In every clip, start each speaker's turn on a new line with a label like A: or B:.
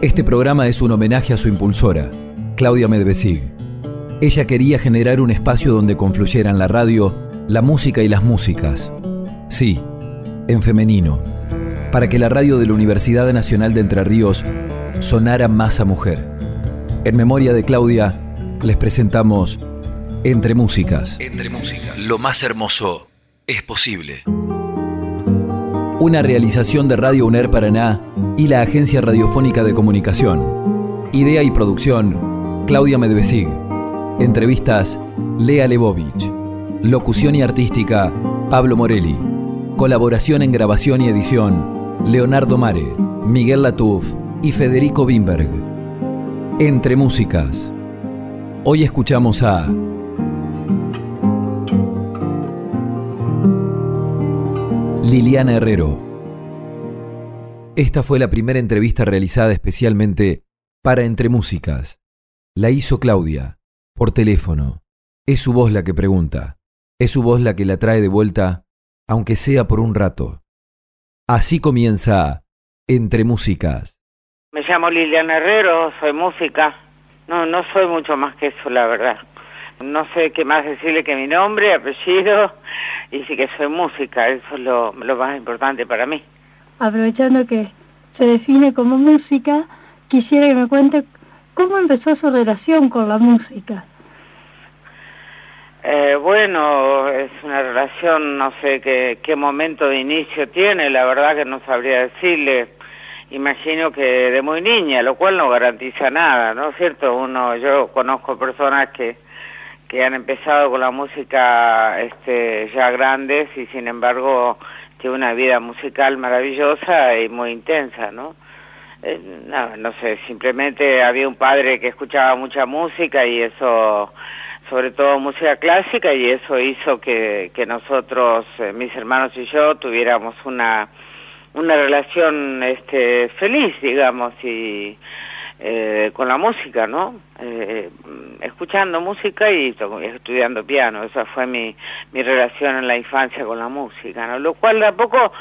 A: Este programa es un homenaje a su impulsora, Claudia Medvesig. Ella quería generar un espacio donde confluyeran la radio, la música y las músicas. Sí, en femenino, para que la radio de la Universidad Nacional de Entre Ríos sonara más a mujer. En memoria de Claudia, les presentamos Entre Músicas. Entre Músicas. Lo más hermoso es posible. Una realización de Radio UNER Paraná y la Agencia Radiofónica de Comunicación. Idea y producción, Claudia Medvesig. Entrevistas, Lea Lebovich. Locución y artística, Pablo Morelli. Colaboración en grabación y edición, Leonardo Mare, Miguel Latuf y Federico Wimberg. Entre músicas. Hoy escuchamos a Liliana Herrero. Esta fue la primera entrevista realizada especialmente para Entre Músicas. La hizo Claudia, por teléfono. Es su voz la que pregunta. Es su voz la que la trae de vuelta, aunque sea por un rato. Así comienza Entre Músicas.
B: Me llamo Liliana Herrero, soy música. No, no soy mucho más que eso, la verdad. No sé qué más decirle que mi nombre, apellido, y sí que soy música, eso es lo, más importante para mí.
C: Aprovechando que se define como música, quisiera que me cuente cómo empezó su relación con la música.
B: Eh, bueno, es una relación, no sé qué, qué momento de inicio tiene, la verdad que no sabría decirle. Imagino que de muy niña, lo cual no garantiza nada, ¿no es cierto? Uno, yo conozco personas que que han empezado con la música este, ya grandes y sin embargo tiene una vida musical maravillosa y muy intensa, ¿no? Eh, no, no sé, simplemente había un padre que escuchaba mucha música y eso, sobre todo música clásica, y eso hizo que, nosotros, eh, mis hermanos y yo, tuviéramos una, una relación este, feliz, digamos, y eh, con la música, ¿no? Eh, escuchando música y estudiando piano, esa fue mi, mi relación en la infancia con la música, ¿no? Lo cual tampoco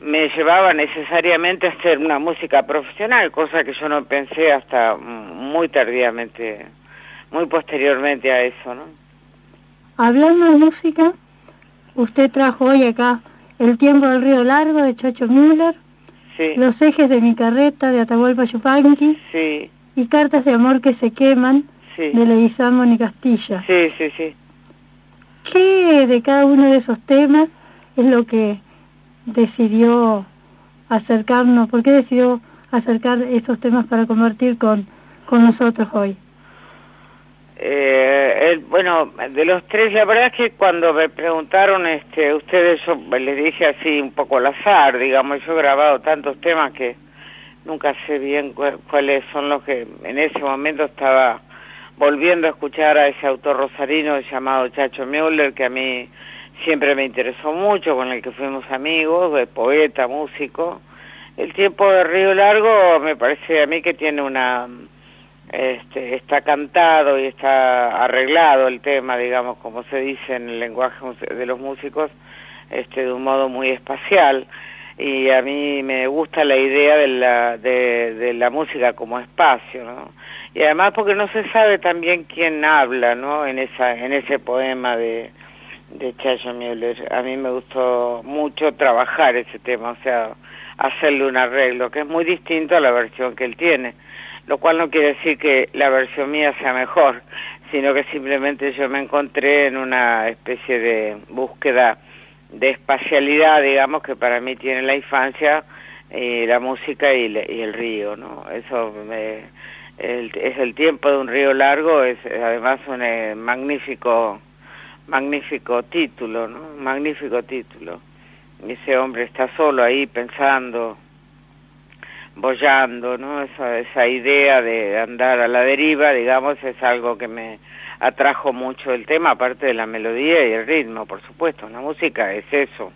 B: me llevaba necesariamente a hacer una música profesional, cosa que yo no pensé hasta muy tardíamente, muy posteriormente a eso, ¿no?
C: Hablando de música, usted trajo hoy acá El tiempo del río largo de Chocho Müller, los ejes de mi carreta de Atahualpa Yupanqui.
B: Sí.
C: Y cartas de amor que se queman de Leguizamo y Castilla.
B: Sí, sí, sí.
C: ¿Qué de cada uno de esos temas es lo que decidió acercarnos? ¿Por qué decidió acercar esos temas para convertir con, con nosotros hoy?
B: Eh, bueno, de los tres, la verdad es que cuando me preguntaron este, ustedes, yo les dije así un poco al azar, digamos, yo he grabado tantos temas que nunca sé bien cuáles son los que en ese momento estaba volviendo a escuchar a ese autor rosarino llamado Chacho Müller, que a mí siempre me interesó mucho, con el que fuimos amigos, de poeta, músico. El tiempo de Río Largo me parece a mí que tiene una este, está cantado y está arreglado el tema, digamos, como se dice en el lenguaje de los músicos, este, de un modo muy espacial. Y a mí me gusta la idea de la, de, la música como espacio, ¿no? Y además porque no se sabe también quién habla, ¿no? En, esa, en ese poema de, de Chayo Müller. A mí me gustó mucho trabajar ese tema, o sea, hacerle un arreglo, que es muy distinto a la versión que él tiene lo cual no quiere decir que la versión mía sea mejor, sino que simplemente yo me encontré en una especie de búsqueda de espacialidad, digamos, que para mí tiene la infancia, y la música y, el río, ¿no? Eso es el tiempo de un río largo, es además un eh, magnífico, magnífico título, ¿no? Magnífico título. Ese hombre está solo ahí pensando, bollando, ¿no? Esa, esa idea de andar a la deriva, digamos, es algo que me atrajo mucho el tema, aparte de la melodía y el ritmo, por supuesto. La música es eso,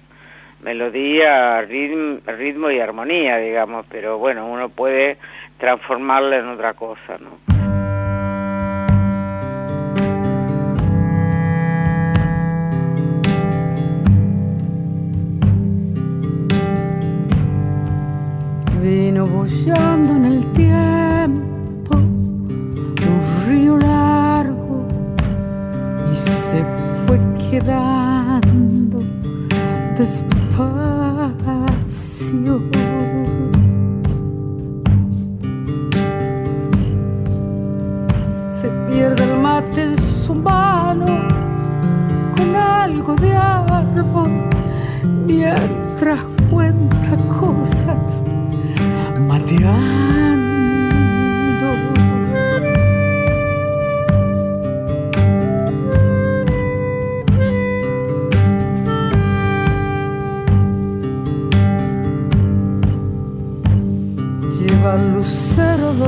B: melodía, ritmo, y armonía, digamos, pero bueno, uno puede transformarla en otra cosa, ¿no?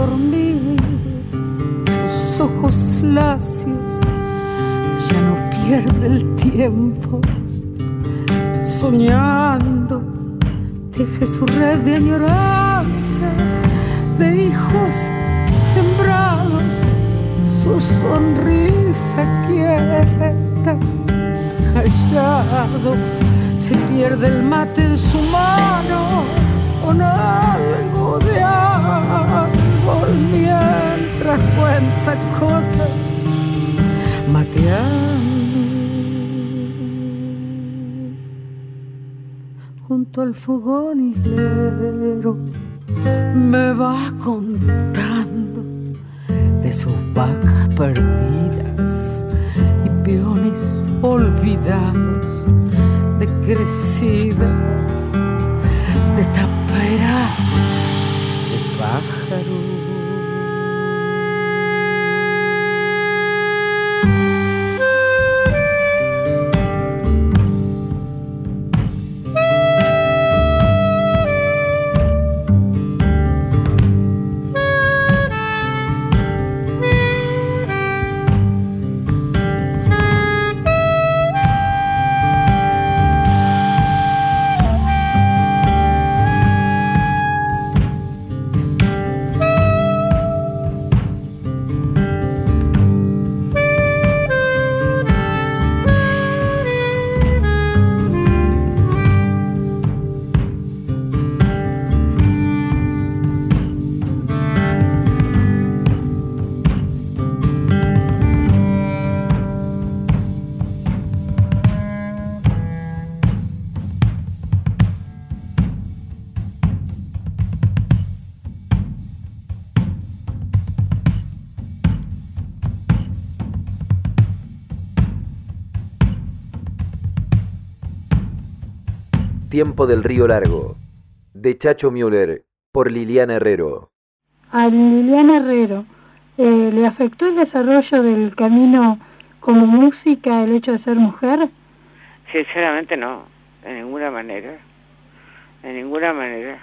D: Dormido, sus ojos lacios, ya no pierde el tiempo, soñando, teje su red de añoranzas, de hijos sembrados, su sonrisa quieta, callado, se pierde el mate en su mano con algo de árbol mientras cuenta cosas mateando. Junto al fogón islero me va contando de sus vacas perdidas y peones olvidados de crecidas de taperas de pájaro.
A: Tiempo del Río Largo, de Chacho Müller, por Liliana Herrero.
C: A Liliana Herrero, eh, ¿le afectó el desarrollo del camino como música el hecho de ser mujer?
B: Sinceramente no, de ninguna manera, de ninguna manera.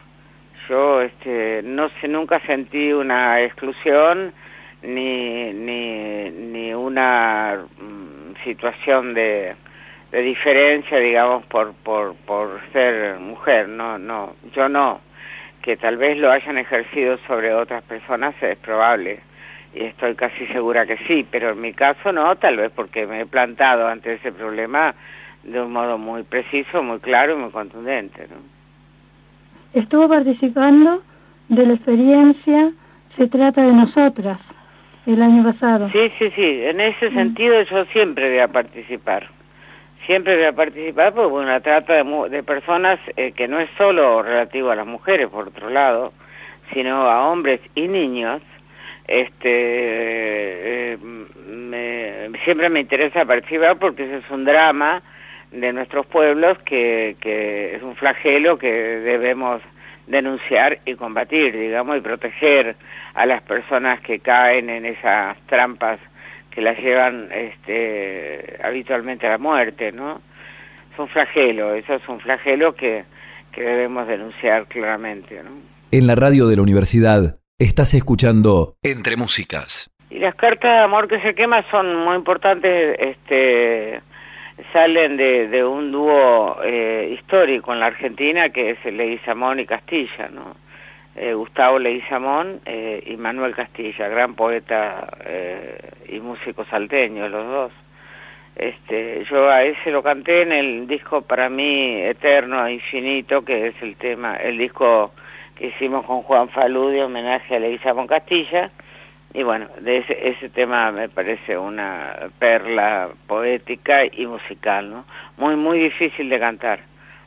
B: Yo este, no sé, nunca sentí una exclusión ni, ni, ni una mm, situación de de diferencia, digamos, por, por, por ser mujer, no, no, yo no, que tal vez lo hayan ejercido sobre otras personas es probable, y estoy casi segura que sí, pero en mi caso no, tal vez porque me he plantado ante ese problema de un modo muy preciso, muy claro y muy contundente. ¿no?
C: Estuvo participando de la experiencia Se trata de nosotras el año pasado.
B: Sí, sí, sí, en ese sentido yo siempre voy a participar siempre voy a participar porque bueno, trata de, de personas eh, que no es solo relativo a las mujeres, por otro lado, sino a hombres y niños. Este, eh, siempre me interesa participar porque ese es un drama de nuestros pueblos que, que es un flagelo que debemos denunciar y combatir, digamos, y proteger a las personas que caen en esas trampas que las llevan este, habitualmente a la muerte, ¿no? Es un flagelo, eso es un flagelo que, que debemos denunciar claramente, ¿no?
A: En la radio de la universidad estás escuchando Entre Músicas.
B: Y las cartas de amor que se queman son muy importantes, este, salen de, de un dúo eh, histórico en la Argentina que es Leguizamón y Castilla, ¿no? Eh, Gustavo Leguizamón eh, y Manuel Castilla, gran poeta eh, y músico salteño, los dos. Este, yo a ese lo canté en el disco para mí eterno e infinito, que es el tema, el disco que hicimos con Juan Falú de homenaje a Leguizamón Castilla,
D: y bueno, de ese, ese tema me parece una perla poética y musical, ¿no? Muy, muy difícil de cantar,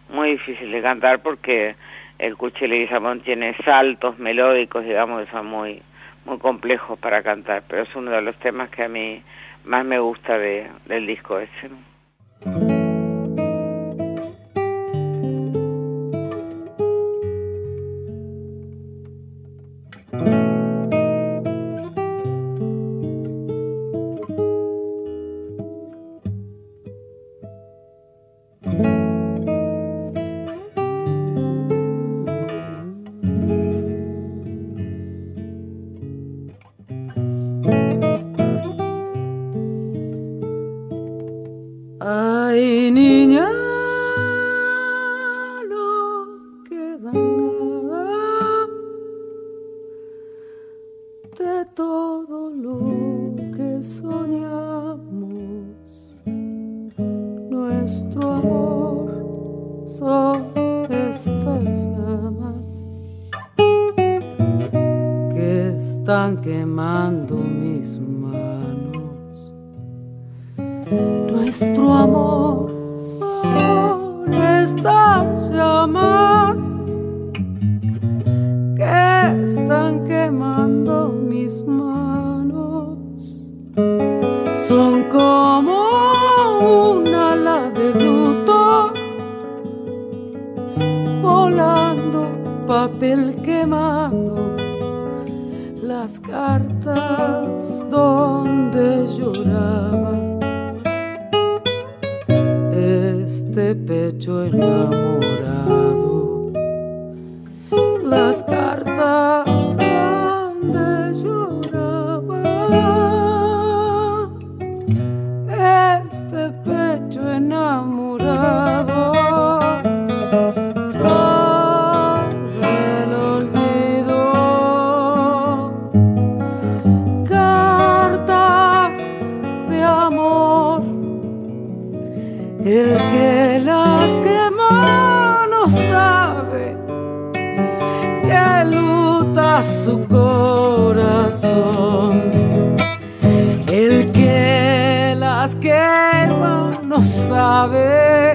D: muy difícil de cantar porque el Cuchile Samón tiene saltos melódicos, digamos, que son muy, muy complejos para cantar, pero es uno de los temas que a mí más me gusta de, del disco ese. papel quemado, las cartas donde lloraba, este pecho enamorado, las cartas su corazón. El que las quema no sabe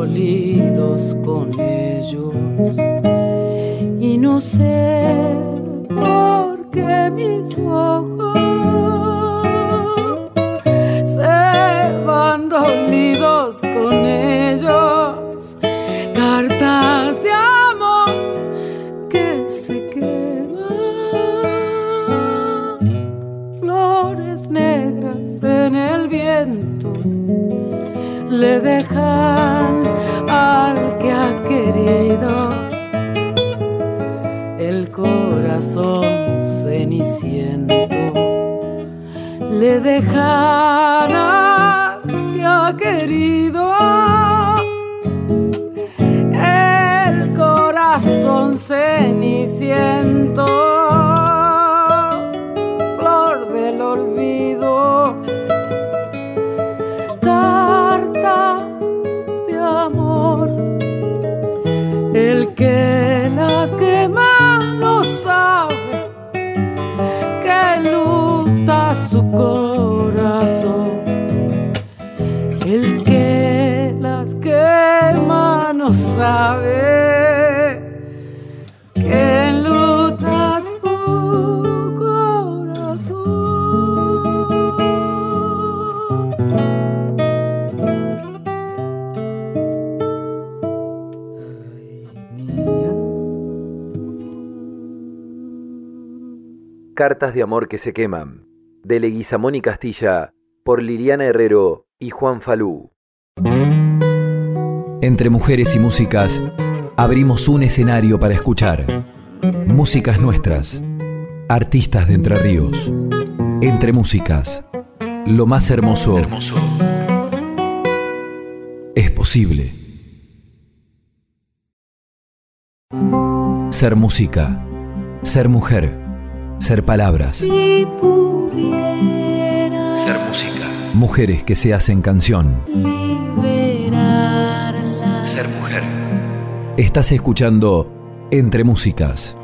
D: dolidos con ellos. Y no sé por qué mis ojos se van dolidos con ellos.
A: Cartas de amor que se queman,
D: flores negras en el viento le dejar al que ha querido. El corazón ceniciento le dejará que ha querido.
A: Cartas de amor que se queman, de Leguizamón y Castilla, por Liliana Herrero y Juan Falú. Entre mujeres y músicas, abrimos un escenario para escuchar. Músicas nuestras, artistas de Entre Ríos. Entre músicas, lo más hermoso, hermoso. es posible. Ser música, ser mujer, ser palabras. ser música. Mujeres que se hacen canción. Ser mujer. Estás escuchando Entre Músicas.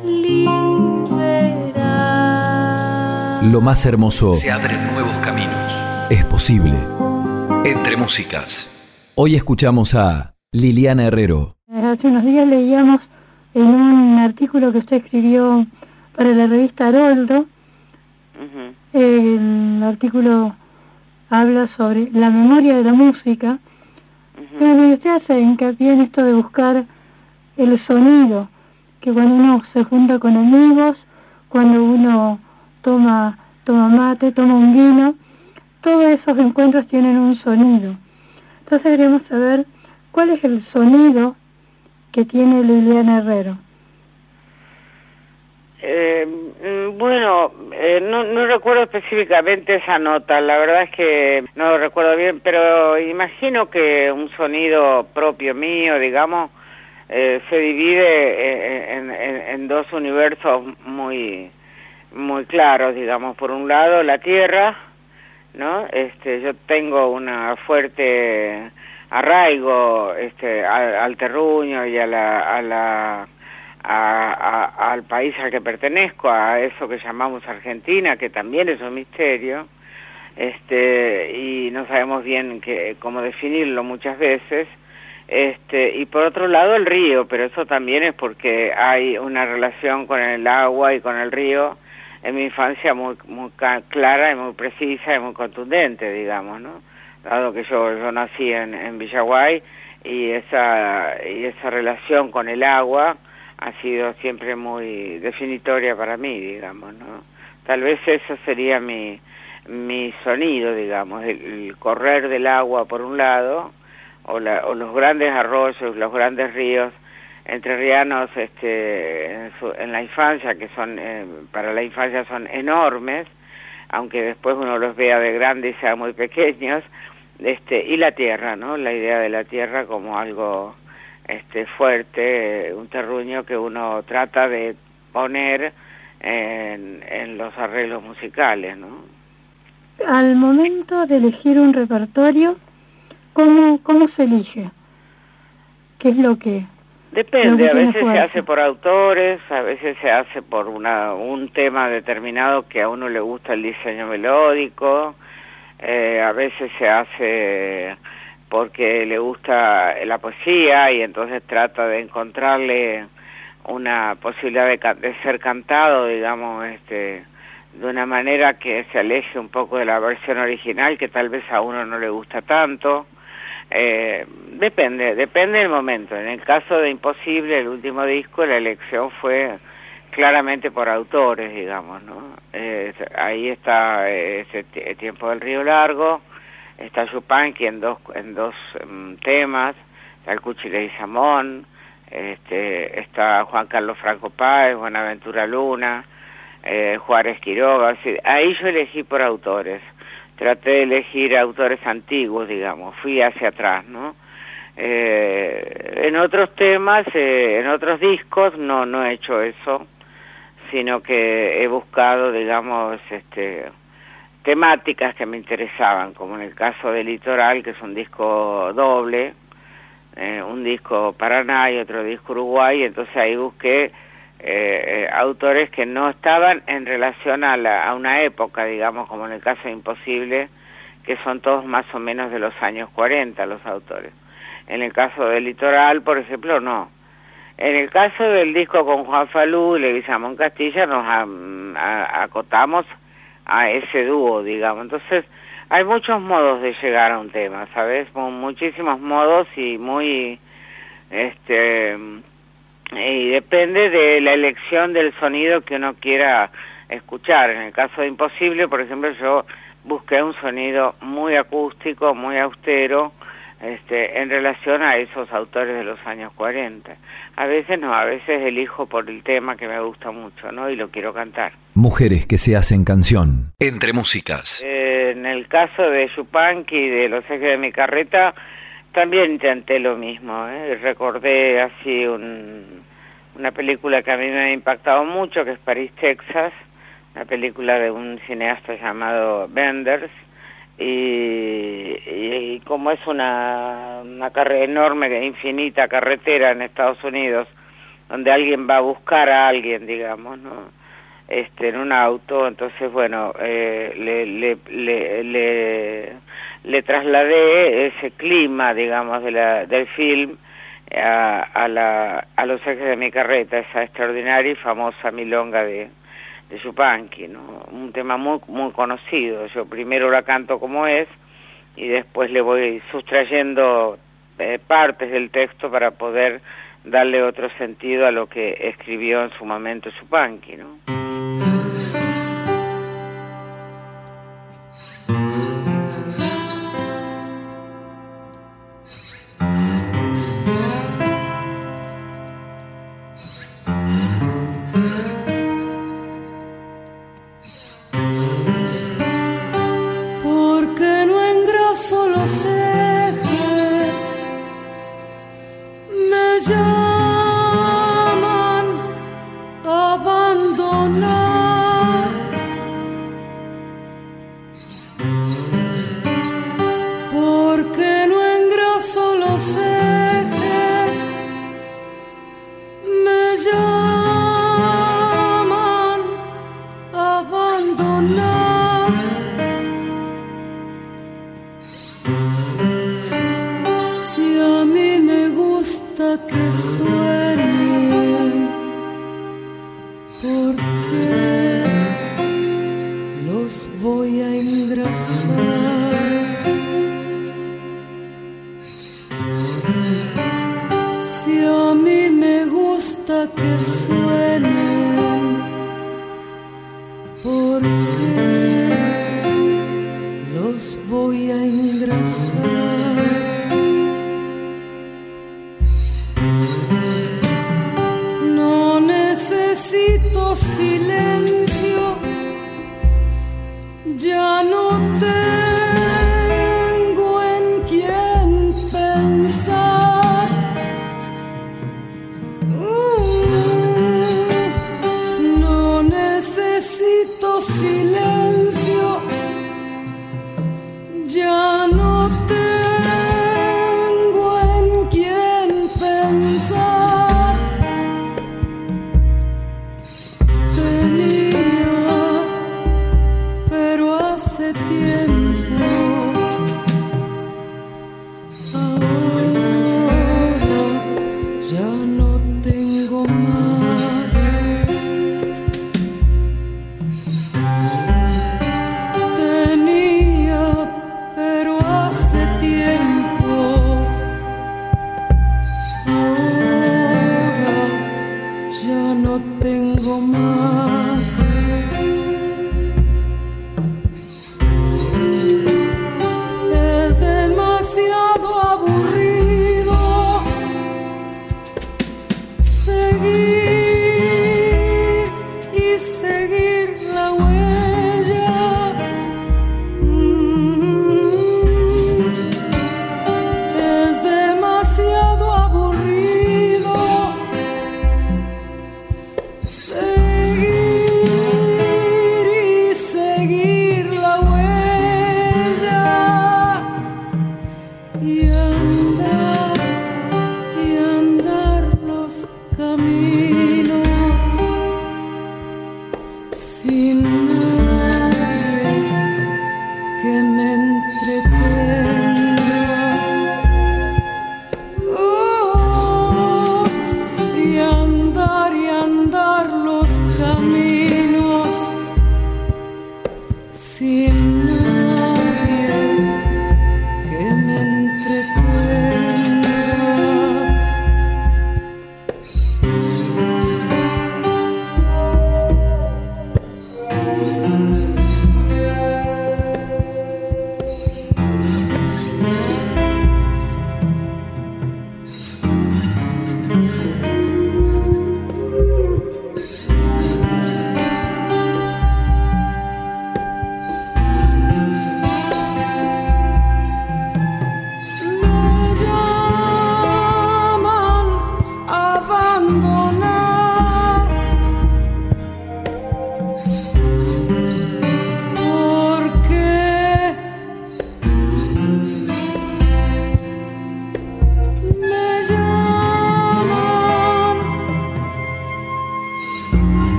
A: Lo más hermoso. Se abren nuevos caminos. Es posible. Entre Músicas. Hoy escuchamos a Liliana Herrero.
C: Hace unos días leíamos en un artículo que usted escribió para la revista Haroldo. El artículo habla sobre la memoria de la música. y usted hace hincapié en esto de buscar el sonido, que cuando uno se junta con amigos, cuando uno toma, toma mate, toma un vino, todos esos encuentros tienen un sonido. Entonces queremos saber cuál es el sonido que tiene Liliana Herrero?
B: Eh, mm, bueno, eh, no, no recuerdo específicamente esa nota, la verdad es que no lo recuerdo bien, pero imagino que un sonido propio mío, digamos, eh, se divide en, en, dos universos muy, muy claros, digamos. Por un lado, la tierra, ¿no? Este, yo tengo una fuerte arraigo este, al, terruño y a la, a la al país al que pertenezco, a eso que llamamos Argentina, que también es un misterio, este, y no sabemos bien que, cómo definirlo muchas veces. Este, y por otro lado el río, pero eso también es porque hay una relación con el agua y con el río en mi infancia muy, muy clara y muy precisa y muy contundente, digamos, ¿no? dado que yo, yo nací en, en Villaguay y esa, y esa relación con el agua ha sido siempre muy definitoria para mí, digamos, ¿no? Tal vez eso sería mi, mi sonido, digamos, el, correr del agua por un lado, o, la, o los grandes arroyos, los grandes ríos entrerrianos este, en, en la infancia, que son, eh, para la infancia son enormes, aunque después uno los vea de grande y sean muy pequeños, este, y la tierra, ¿no? La idea de la tierra como algo este, fuerte, un terruño que uno trata de poner en, en los arreglos musicales, ¿no?
C: Al momento de elegir un repertorio, ¿cómo, cómo se elige? ¿Qué es lo que
B: Depende, a veces se hace por autores, a veces se hace por una, un tema determinado que a uno le gusta el diseño melódico, eh, a veces se hace porque le gusta la poesía y entonces trata de encontrarle una posibilidad de, ser cantado, digamos, este, de una manera que se aleje un poco de la versión original, que tal vez a uno no le gusta tanto. Eh, depende, depende del momento. En el caso de Imposible, el último disco, la elección fue claramente por autores, digamos, ¿no? ahí está ese Tiempo del Río Largo, está Yupanqui en dos, en dos mm, temas, está el Cuchile y Samón, este, está Juan Carlos Franco Páez, Buenaventura Luna, eh, Juárez Quiroga, ahí yo elegí por autores, traté de elegir autores antiguos, digamos, fui hacia atrás, ¿no? Eh, en otros temas, eh, en otros discos, no, no he hecho eso sino que he buscado, digamos, este, temáticas que me interesaban, como en el caso de Litoral, que es un disco doble, eh, un disco Paraná y otro disco Uruguay, entonces ahí busqué eh, eh, autores que no estaban en relación a, a, una época, digamos, como en el caso de Imposible, que son todos más o menos de los años 40 los autores. En el caso de Litoral, por ejemplo, no. En el caso del disco con Juan Falú y Leguizamón Castilla nos acotamos a ese dúo, digamos. Entonces, hay muchos modos de llegar a un tema, ¿sabes? Muchísimos modos y muy, este, y depende de la elección del sonido que uno quiera
D: escuchar. En el caso de Imposible, por ejemplo, yo busqué un sonido muy acústico, muy austero, este, en relación a esos autores de los años 40. A veces no, a veces elijo por el tema que me gusta mucho, ¿no? Y lo quiero cantar.
A: Mujeres que se hacen canción. Entre músicas.
D: Eh, en el caso de Yupanqui y de Los ejes de mi carreta, también intenté lo mismo, ¿eh? Recordé así una película que a mí me ha impactado mucho, que es París, Texas, una película de un cineasta llamado Benders, y, como es una, una carrera enorme, infinita carretera en Estados Unidos, donde alguien va a buscar a alguien, digamos, ¿no? Este, en un auto, entonces, bueno, eh, le, le, le, le, trasladé ese clima, digamos, de la, del film a, a, la, a los ejes de mi carreta, esa extraordinaria y famosa milonga de, de Yupanqui, ¿no? un tema muy, muy conocido. Yo primero la canto como es y después le voy sustrayendo eh, partes del texto para poder darle otro sentido a lo que escribió en su momento Yupanqui. ¿no?
A: το σιλέν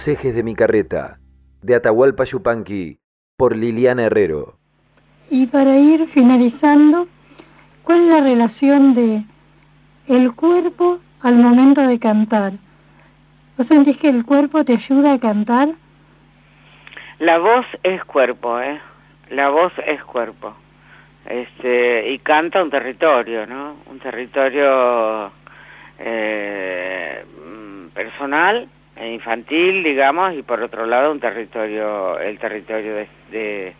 A: Los ejes de mi carreta, de Atahualpa Yupanqui, por Liliana Herrero.
C: Y para ir finalizando, ¿cuál es la relación de el cuerpo al momento de cantar? ¿Vos sentís que el cuerpo te ayuda a cantar?
B: La voz es cuerpo, ¿eh? La voz es cuerpo. Este, y canta un territorio, ¿no? Un territorio eh, mm, personal infantil, digamos, y por otro lado un territorio, el territorio de,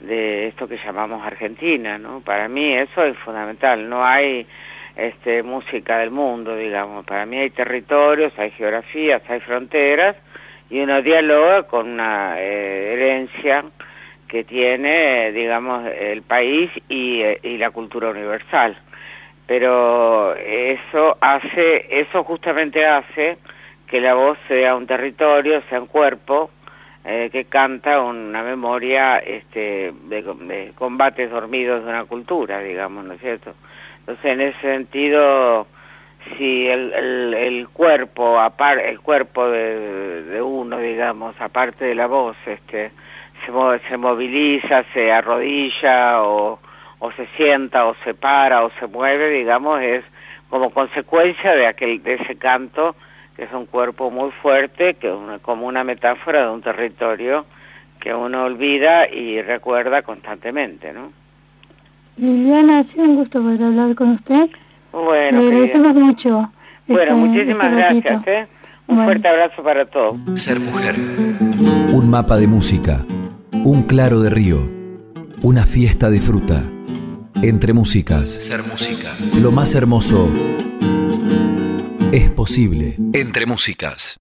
B: esto que llamamos Argentina, ¿no? Para mí eso es fundamental, no hay este, música del mundo, digamos, para mí hay territorios, hay geografías, hay fronteras, y uno dialoga con una eh, herencia que tiene, digamos, el país y, y la cultura universal. Pero eso hace, eso justamente hace que la voz sea un territorio, sea un cuerpo, eh, que canta una memoria este, de, combates dormidos de una cultura, digamos, ¿no es cierto? Entonces, en ese sentido, si el, el, cuerpo, el cuerpo de, uno, digamos, aparte de la voz, este, se, se moviliza, se arrodilla o, o se sienta o se para o se mueve, digamos, es como consecuencia de aquel de ese canto que es un cuerpo muy fuerte, que es como una metáfora de un territorio que uno olvida y recuerda constantemente, ¿no?
C: Liliana, ha sido un gusto poder hablar con usted.
B: Bueno,
C: Le agradecemos mucho.
B: Bueno, este, muchísimas este gracias. ¿eh? Un fuerte abrazo para todos.
A: Ser mujer. Un mapa de música. Un claro de río. Una fiesta de fruta. Entre músicas. Ser música. Lo más hermoso es posible. Entre músicas.